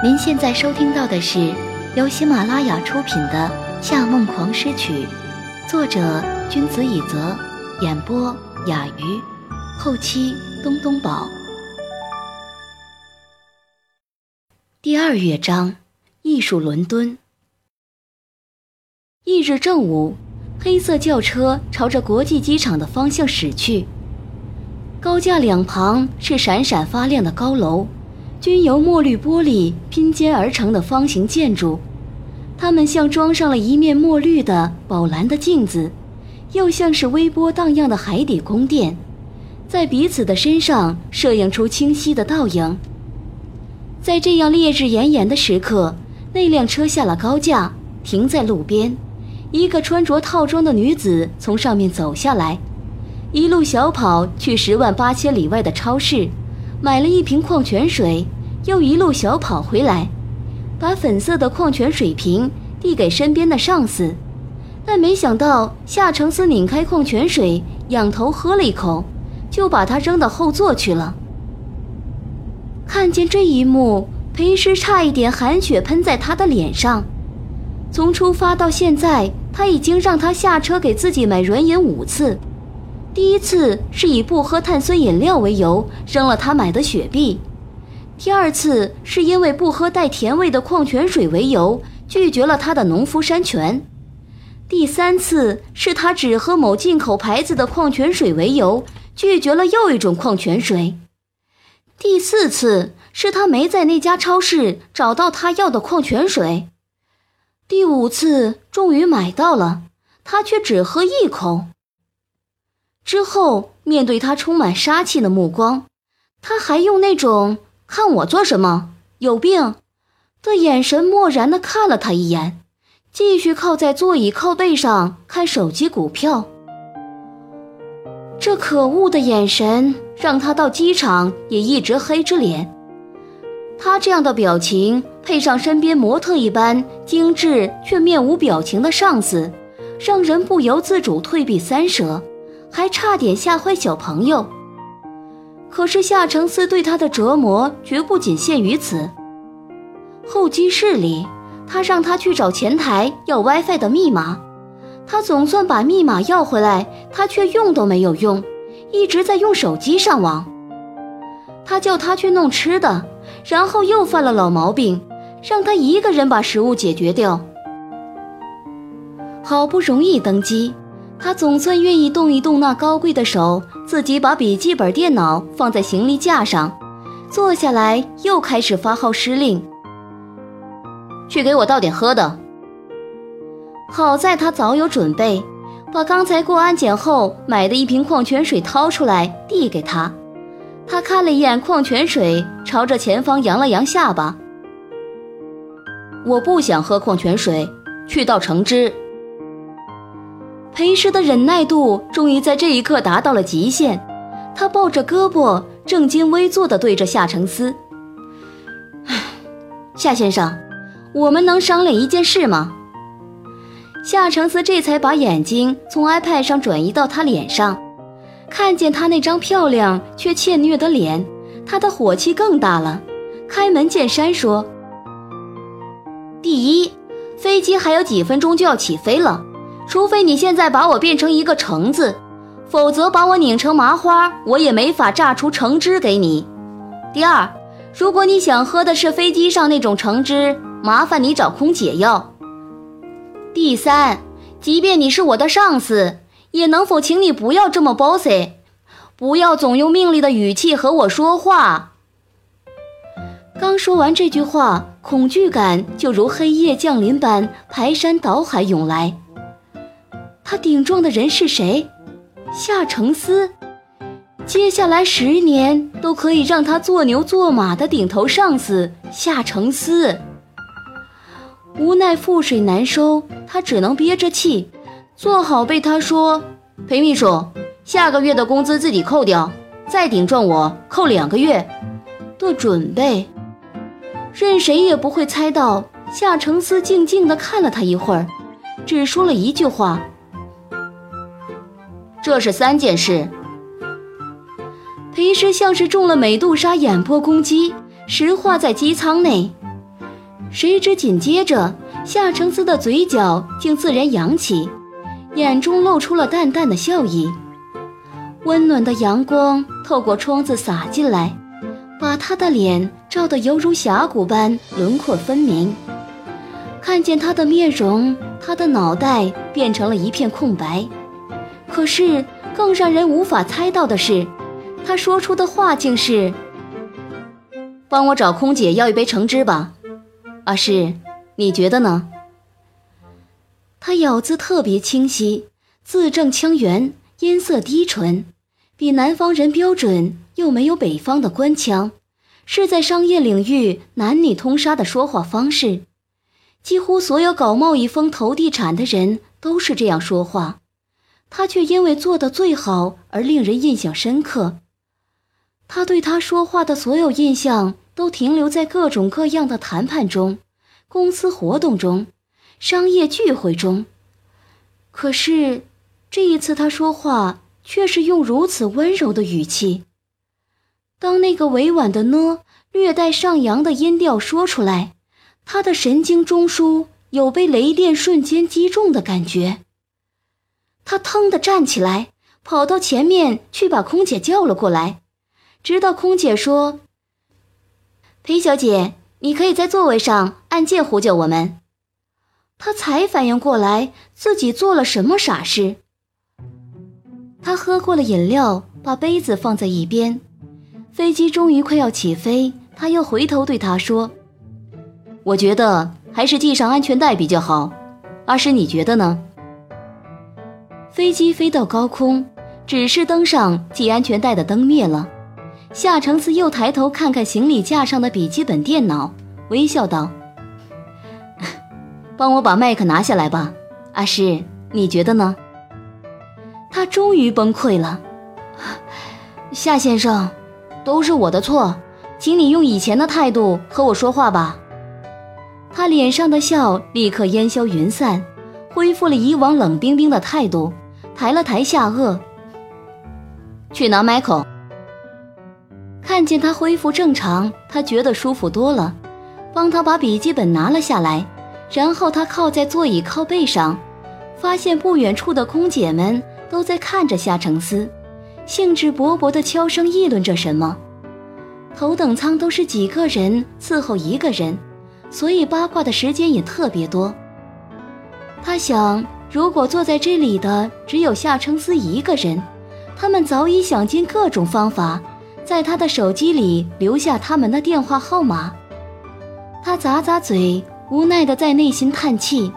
您现在收听到的是由喜马拉雅出品的《夏梦狂诗曲》，作者君子以泽，演播雅鱼，后期东东宝。第二乐章：艺术伦敦。翌日正午，黑色轿车朝着国际机场的方向驶去，高架两旁是闪闪发亮的高楼。均由墨绿玻璃拼接而成的方形建筑，它们像装上了一面墨绿的宝蓝的镜子，又像是微波荡漾的海底宫殿，在彼此的身上摄影出清晰的倒影。在这样烈日炎炎的时刻，那辆车下了高架，停在路边，一个穿着套装的女子从上面走下来，一路小跑去十万八千里外的超市。买了一瓶矿泉水，又一路小跑回来，把粉色的矿泉水瓶递给身边的上司，但没想到夏承思拧开矿泉水，仰头喝了一口，就把它扔到后座去了。看见这一幕，裴师差一点含血喷在他的脸上。从出发到现在，他已经让他下车给自己买软饮五次。第一次是以不喝碳酸饮料为由扔了他买的雪碧，第二次是因为不喝带甜味的矿泉水为由拒绝了他的农夫山泉，第三次是他只喝某进口牌子的矿泉水为由拒绝了又一种矿泉水，第四次是他没在那家超市找到他要的矿泉水，第五次终于买到了，他却只喝一口。之后，面对他充满杀气的目光，他还用那种“看我做什么？有病”的眼神漠然地看了他一眼，继续靠在座椅靠背上看手机股票。这可恶的眼神让他到机场也一直黑着脸。他这样的表情，配上身边模特一般精致却面无表情的上司，让人不由自主退避三舍。还差点吓坏小朋友。可是夏承思对他的折磨绝不仅限于此。候机室里，他让他去找前台要 WiFi 的密码，他总算把密码要回来，他却用都没有用，一直在用手机上网。他叫他去弄吃的，然后又犯了老毛病，让他一个人把食物解决掉。好不容易登机。他总算愿意动一动那高贵的手，自己把笔记本电脑放在行李架上，坐下来又开始发号施令：“去给我倒点喝的。”好在他早有准备，把刚才过安检后买的一瓶矿泉水掏出来递给他。他看了一眼矿泉水，朝着前方扬了扬下巴：“我不想喝矿泉水，去倒橙汁。”裴师的忍耐度终于在这一刻达到了极限，他抱着胳膊，正襟危坐地对着夏承思：“夏先生，我们能商量一件事吗？”夏承思这才把眼睛从 iPad 上转移到他脸上，看见他那张漂亮却怯懦的脸，他的火气更大了，开门见山说：“第一，飞机还有几分钟就要起飞了。”除非你现在把我变成一个橙子，否则把我拧成麻花，我也没法榨出橙汁给你。第二，如果你想喝的是飞机上那种橙汁，麻烦你找空姐要。第三，即便你是我的上司，也能否请你不要这么 bossy，不要总用命令的语气和我说话。刚说完这句话，恐惧感就如黑夜降临般排山倒海涌来。他顶撞的人是谁？夏承思。接下来十年都可以让他做牛做马的顶头上司夏承思。无奈覆水难收，他只能憋着气，做好被他说裴秘书下个月的工资自己扣掉，再顶撞我扣两个月的准备。任谁也不会猜到，夏承思静静地看了他一会儿，只说了一句话。这是三件事。裴师像是中了美杜莎眼波攻击，石化在机舱内。谁知紧接着，夏承思的嘴角竟自然扬起，眼中露出了淡淡的笑意。温暖的阳光透过窗子洒进来，把他的脸照得犹如峡谷般轮廓分明。看见他的面容，他的脑袋变成了一片空白。可是更让人无法猜到的是，他说出的话竟是：“帮我找空姐要一杯橙汁吧。”阿诗，你觉得呢？他咬字特别清晰，字正腔圆，音色低沉，比南方人标准，又没有北方的官腔，是在商业领域男女通杀的说话方式。几乎所有搞贸易风投地产的人都是这样说话，他却因为做得最好而令人印象深刻。他对他说话的所有印象。都停留在各种各样的谈判中、公司活动中、商业聚会中。可是这一次，他说话却是用如此温柔的语气。当那个委婉的呢，略带上扬的音调说出来，他的神经中枢有被雷电瞬间击中的感觉。他腾地站起来，跑到前面去把空姐叫了过来，直到空姐说。裴小姐，你可以在座位上按键呼叫我们。他才反应过来自己做了什么傻事。他喝过了饮料，把杯子放在一边。飞机终于快要起飞，他又回头对他说：“我觉得还是系上安全带比较好。阿诗，你觉得呢？”飞机飞到高空，指示灯上系安全带的灯灭了。夏承思又抬头看看行李架上的笔记本电脑，微笑道：“帮我把麦克拿下来吧，阿诗，你觉得呢？”他终于崩溃了，夏先生，都是我的错，请你用以前的态度和我说话吧。他脸上的笑立刻烟消云散，恢复了以往冷冰冰的态度，抬了抬下颚，去拿麦克。看见他恢复正常，他觉得舒服多了，帮他把笔记本拿了下来，然后他靠在座椅靠背上，发现不远处的空姐们都在看着夏承思，兴致勃勃地悄声议论着什么。头等舱都是几个人伺候一个人，所以八卦的时间也特别多。他想，如果坐在这里的只有夏承思一个人，他们早已想尽各种方法。在他的手机里留下他们的电话号码，他咂咂嘴，无奈的在内心叹气。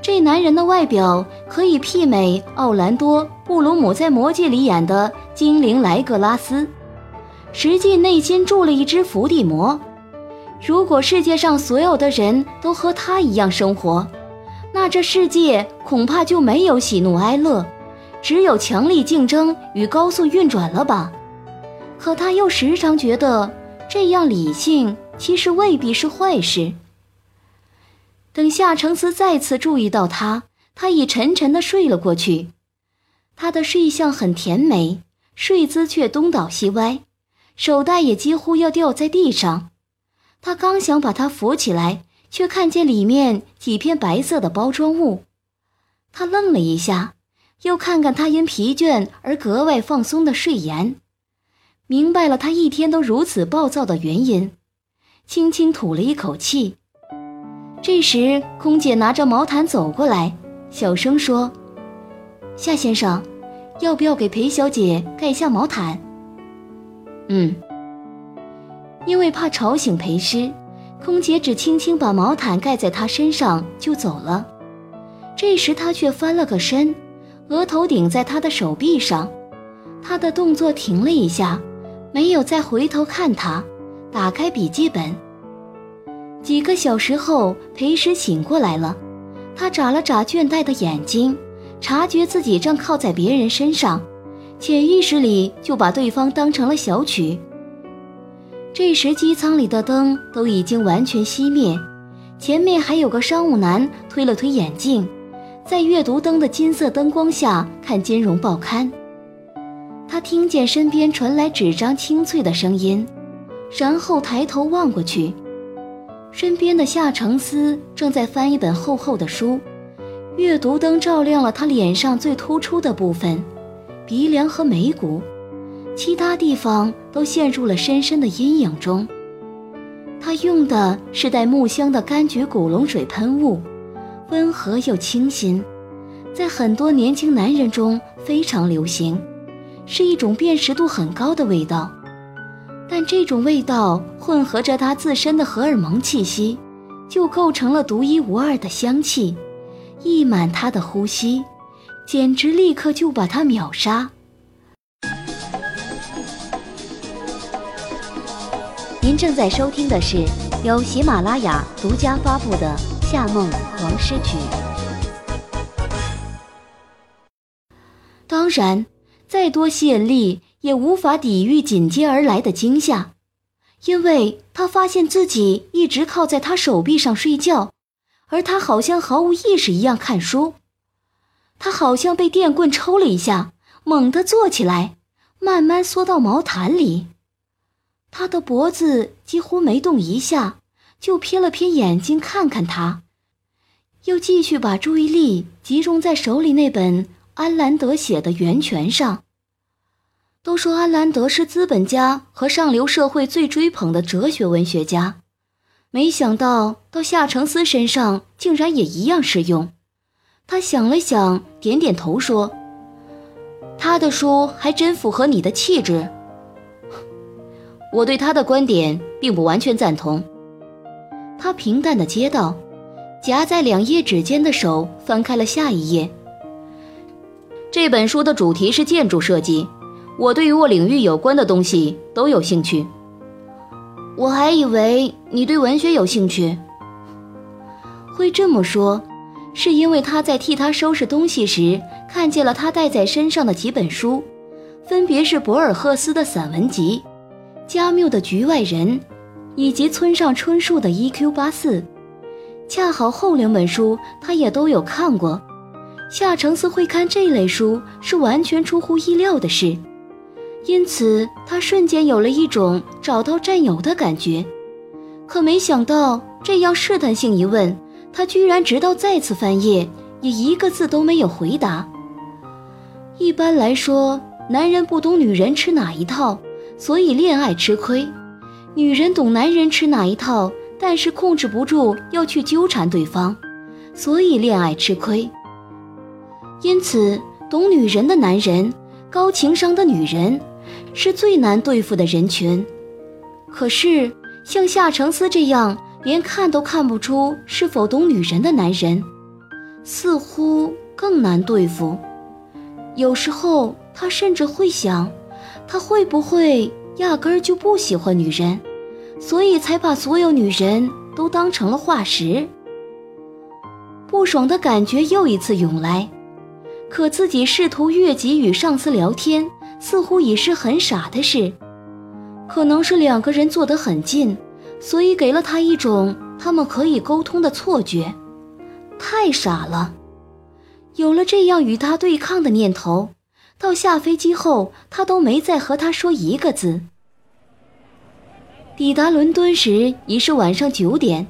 这男人的外表可以媲美奥兰多·布鲁姆在《魔戒》里演的精灵莱格拉斯，实际内心住了一只伏地魔。如果世界上所有的人都和他一样生活，那这世界恐怕就没有喜怒哀乐，只有强力竞争与高速运转了吧。可他又时常觉得，这样理性其实未必是坏事。等夏承思再次注意到他，他已沉沉地睡了过去。他的睡相很甜美，睡姿却东倒西歪，手袋也几乎要掉在地上。他刚想把他扶起来，却看见里面几片白色的包装物。他愣了一下，又看看他因疲倦而格外放松的睡颜。明白了，他一天都如此暴躁的原因，轻轻吐了一口气。这时，空姐拿着毛毯走过来，小声说：“夏先生，要不要给裴小姐盖下毛毯？”“嗯。”因为怕吵醒裴师，空姐只轻轻把毛毯盖在他身上就走了。这时，他却翻了个身，额头顶在他的手臂上，他的动作停了一下。没有再回头看他，打开笔记本。几个小时后，裴时醒过来了，他眨了眨倦怠的眼睛，察觉自己正靠在别人身上，潜意识里就把对方当成了小曲。这时机舱里的灯都已经完全熄灭，前面还有个商务男推了推眼镜，在阅读灯的金色灯光下看金融报刊。他听见身边传来纸张清脆的声音，然后抬头望过去，身边的夏承思正在翻一本厚厚的书，阅读灯照亮了他脸上最突出的部分——鼻梁和眉骨，其他地方都陷入了深深的阴影中。他用的是带木香的柑橘古龙水喷雾，温和又清新，在很多年轻男人中非常流行，是一种辨识度很高的味道。但这种味道混合着他自身的荷尔蒙气息，就构成了独一无二的香气，溢满他的呼吸，简直立刻就把他秒杀。您正在收听的是由喜马拉雅独家发布的《夏梦黄诗曲》。当然，再多吸引力。也无法抵御紧接而来的惊吓，因为他发现自己一直靠在他手臂上睡觉，而他好像毫无意识一样看书。他好像被电棍抽了一下，猛地坐起来，慢慢缩到毛毯里。他的脖子几乎没动一下，就瞥了瞥眼睛看看他，又继续把注意力集中在手里那本安兰德写的《源泉》上。都说安兰德是资本家和上流社会最追捧的哲学文学家，没想到到夏承思身上竟然也一样适用。他想了想，点点头说：“他的书还真符合你的气质。”我对他的观点并不完全赞同。他平淡的接道，夹在两页纸间的手翻开了下一页。这本书的主题是建筑设计。我对于我领域有关的东西都有兴趣。我还以为你对文学有兴趣。会这么说，是因为他在替他收拾东西时，看见了他带在身上的几本书，分别是博尔赫斯的散文集、加缪的《局外人》，以及村上春树的《E.Q. 八四》。恰好后两本书他也都有看过。夏承思会看这类书，是完全出乎意料的事。因此，他瞬间有了一种找到战友的感觉，可没想到这样试探性一问，他居然直到再次翻页也一个字都没有回答。一般来说，男人不懂女人吃哪一套，所以恋爱吃亏；女人懂男人吃哪一套，但是控制不住要去纠缠对方，所以恋爱吃亏。因此，懂女人的男人，高情商的女人。是最难对付的人群，可是像夏承思这样连看都看不出是否懂女人的男人，似乎更难对付。有时候他甚至会想，他会不会压根儿就不喜欢女人，所以才把所有女人都当成了化石。不爽的感觉又一次涌来，可自己试图越级与上司聊天。似乎已是很傻的事，可能是两个人坐得很近，所以给了他一种他们可以沟通的错觉。太傻了，有了这样与他对抗的念头，到下飞机后，他都没再和他说一个字。抵达伦敦时已是晚上九点，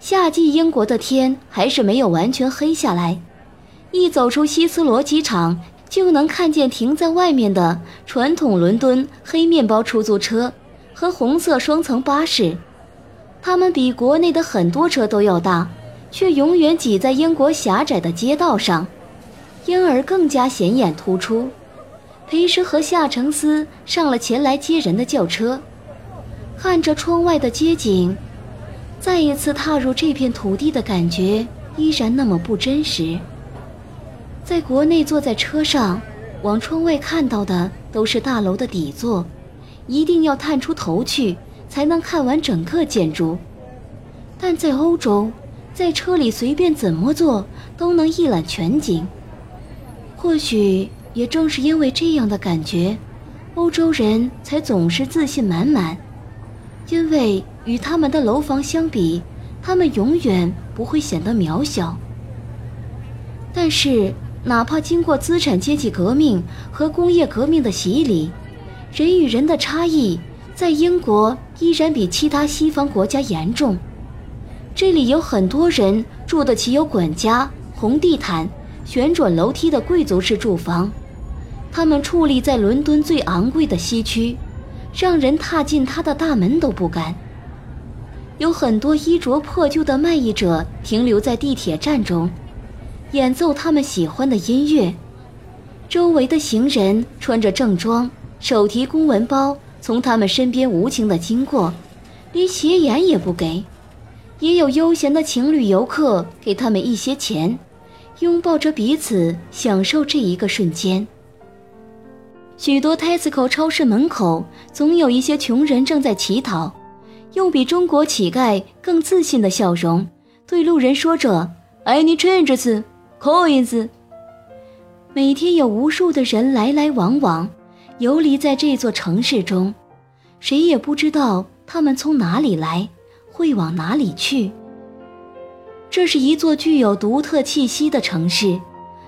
夏季英国的天还是没有完全黑下来。一走出希斯罗机场。就能看见停在外面的传统伦敦黑面包出租车和红色双层巴士，它们比国内的很多车都要大，却永远挤在英国狭窄的街道上，因而更加显眼突出。裴时和夏承思上了前来接人的轿车，看着窗外的街景，再一次踏入这片土地的感觉依然那么不真实。在国内，坐在车上，往窗外看到的都是大楼的底座，一定要探出头去才能看完整个建筑。但在欧洲，在车里随便怎么坐都能一览全景。或许也正是因为这样的感觉，欧洲人才总是自信满满，因为与他们的楼房相比，他们永远不会显得渺小。但是。哪怕经过资产阶级革命和工业革命的洗礼，人与人的差异在英国依然比其他西方国家严重。这里有很多人住得起有管家、红地毯、旋转楼梯的贵族式住房，他们矗立在伦敦最昂贵的西区，让人踏进他的大门都不敢。有很多衣着破旧的卖艺者停留在地铁站中，演奏他们喜欢的音乐。周围的行人穿着正装，手提公文包，从他们身边无情地经过，连斜眼也不给。也有悠闲的情侣游客给他们一些钱，拥抱着彼此，享受这一个瞬间。许多 Tesco 超市门口总有一些穷人正在乞讨，用比中国乞丐更自信的笑容对路人说着 “Any changes, coins。”每天有无数的人来来往往，游离在这座城市中，谁也不知道他们从哪里来，会往哪里去。这是一座具有独特气息的城市，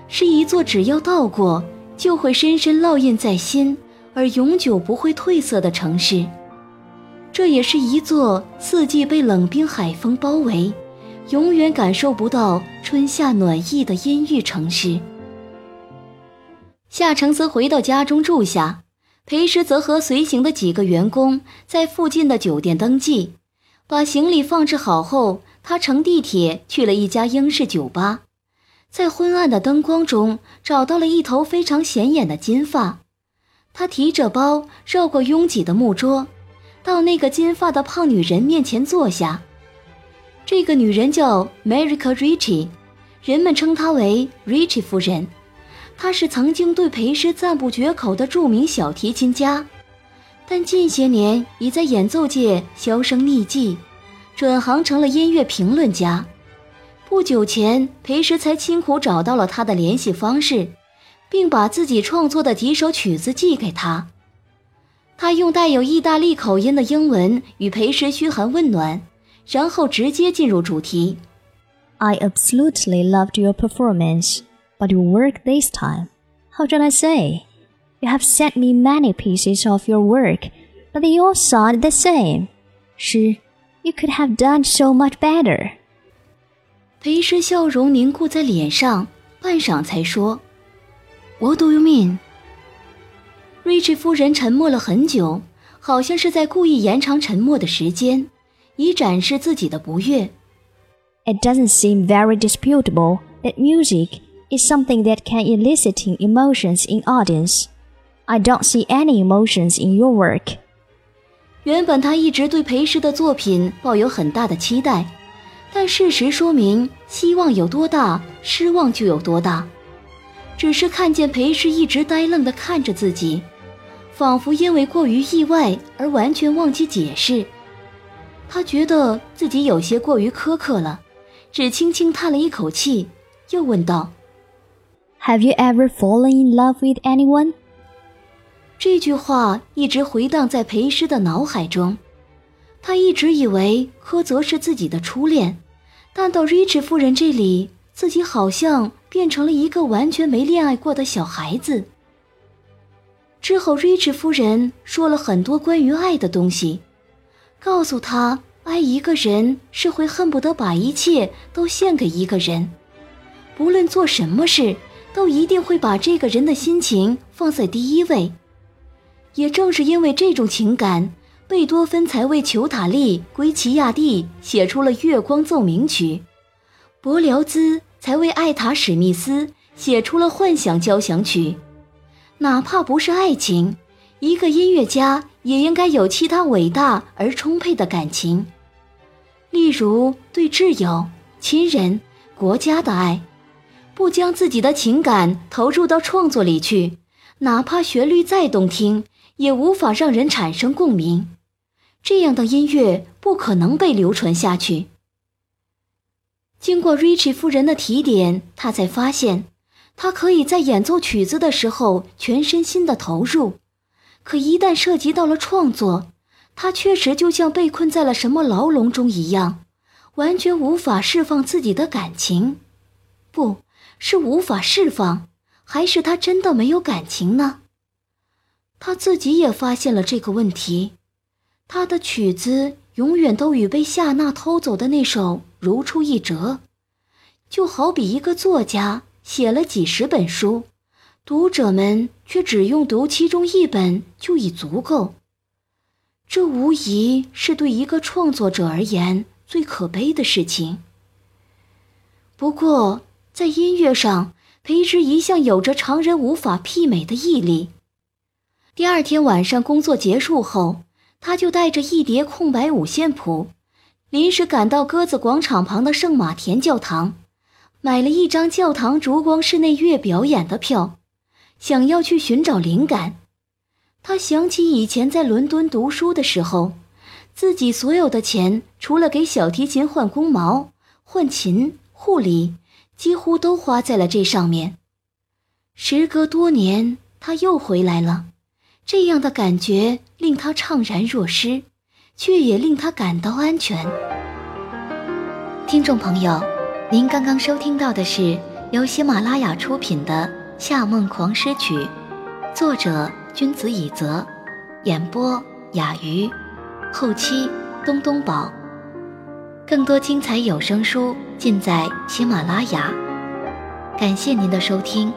是一座只要到过就会深深烙印在心而永久不会褪色的城市。这也是一座四季被冷冰海风包围，永远感受不到春夏暖意的阴郁城市。夏承泽回到家中住下，裴时则和随行的几个员工在附近的酒店登记，把行李放置好后，他乘地铁去了一家英式酒吧，在昏暗的灯光中找到了一头非常显眼的金发，他提着包绕过拥挤的木桌，到那个金发的胖女人面前坐下。这个女人叫 Marika Richie，人们称她为 “Richie 夫人。她是曾经对裴师赞不绝口的著名小提琴家，但近些年已在演奏界销声匿迹，转行成了音乐评论家。不久前，裴师才辛苦找到了他的联系方式，并把自己创作的几首曲子寄给他。他用带有意大利口音的英文与裴师嘘寒问暖，然后直接进入主题。I absolutely loved your performance. But your work this time, how shall I say? You have sent me many pieces of your work, but they all sound the same. Sure, you could have done so much better. 裴师笑容凝固在脸上，半晌才说：“What do you mean？” 瑞奇夫人沉默了很久，好像是在故意延长沉默的时间，以展示自己的不悦。It doesn't seem very disputable that music is something that can eliciting emotions in audience. I don't see any emotions in your work. 原本他一直对裴师的作品抱有很大的期待， 但事实说明，希望有多大，失望就有多大。只是看见裴氏一直呆愣地看着自己，仿佛因为过于意外而完全忘记解释。他觉得自己有些过于苛刻了，只轻轻叹了一口气，又问道。Have you ever fallen in love with anyone？这句话一直回荡在裴师的脑海中。他一直以为柯泽是自己的初恋，但到 Rich 夫人这里，自己好像变成了一个完全没恋爱过的小孩子。之后，Rich 夫人说了很多关于爱的东西，告诉他，爱一个人是会恨不得把一切都献给一个人，不论做什么事。都一定会把这个人的心情放在第一位。也正是因为这种情感，贝多芬才为裘塔利·圭齐亚蒂写出了《月光奏鸣曲》，伯辽兹才为艾塔·史密斯写出了《幻想交响曲》。哪怕不是爱情，一个音乐家也应该有其他伟大而充沛的感情，例如对挚友、亲人、国家的爱。不将自己的情感投入到创作里去，哪怕旋律再动听，也无法让人产生共鸣。这样的音乐不可能被流传下去。经过 Richie 夫人的提点，他才发现，他可以在演奏曲子的时候全身心的投入，可一旦涉及到了创作，他确实就像被困在了什么牢笼中一样，完全无法释放自己的感情。不。是无法释放，还是他真的没有感情呢？他自己也发现了这个问题。他的曲子永远都与被夏娜偷走的那首如出一辙。就好比一个作家写了几十本书，读者们却只用读其中一本就已足够。这无疑是对一个创作者而言最可悲的事情。不过，在音乐上，裴植一向有着常人无法媲美的毅力。第二天晚上工作结束后，他就带着一叠空白五线谱，临时赶到鸽子广场旁的圣马田教堂。买了一张教堂烛光室内乐表演的票，想要去寻找灵感。他想起以前在伦敦读书的时候，自己所有的钱，除了给小提琴换弓毛、换琴、护理，几乎都花在了这上面。时隔多年，他又回来了，这样的感觉令他怅然若失，却也令他感到安全。听众朋友。您刚刚收听到的是由喜马拉雅出品的《夏梦狂诗曲》，作者君子以泽，演播雅鱼，后期东东宝。更多精彩有声书尽在喜马拉雅，感谢您的收听。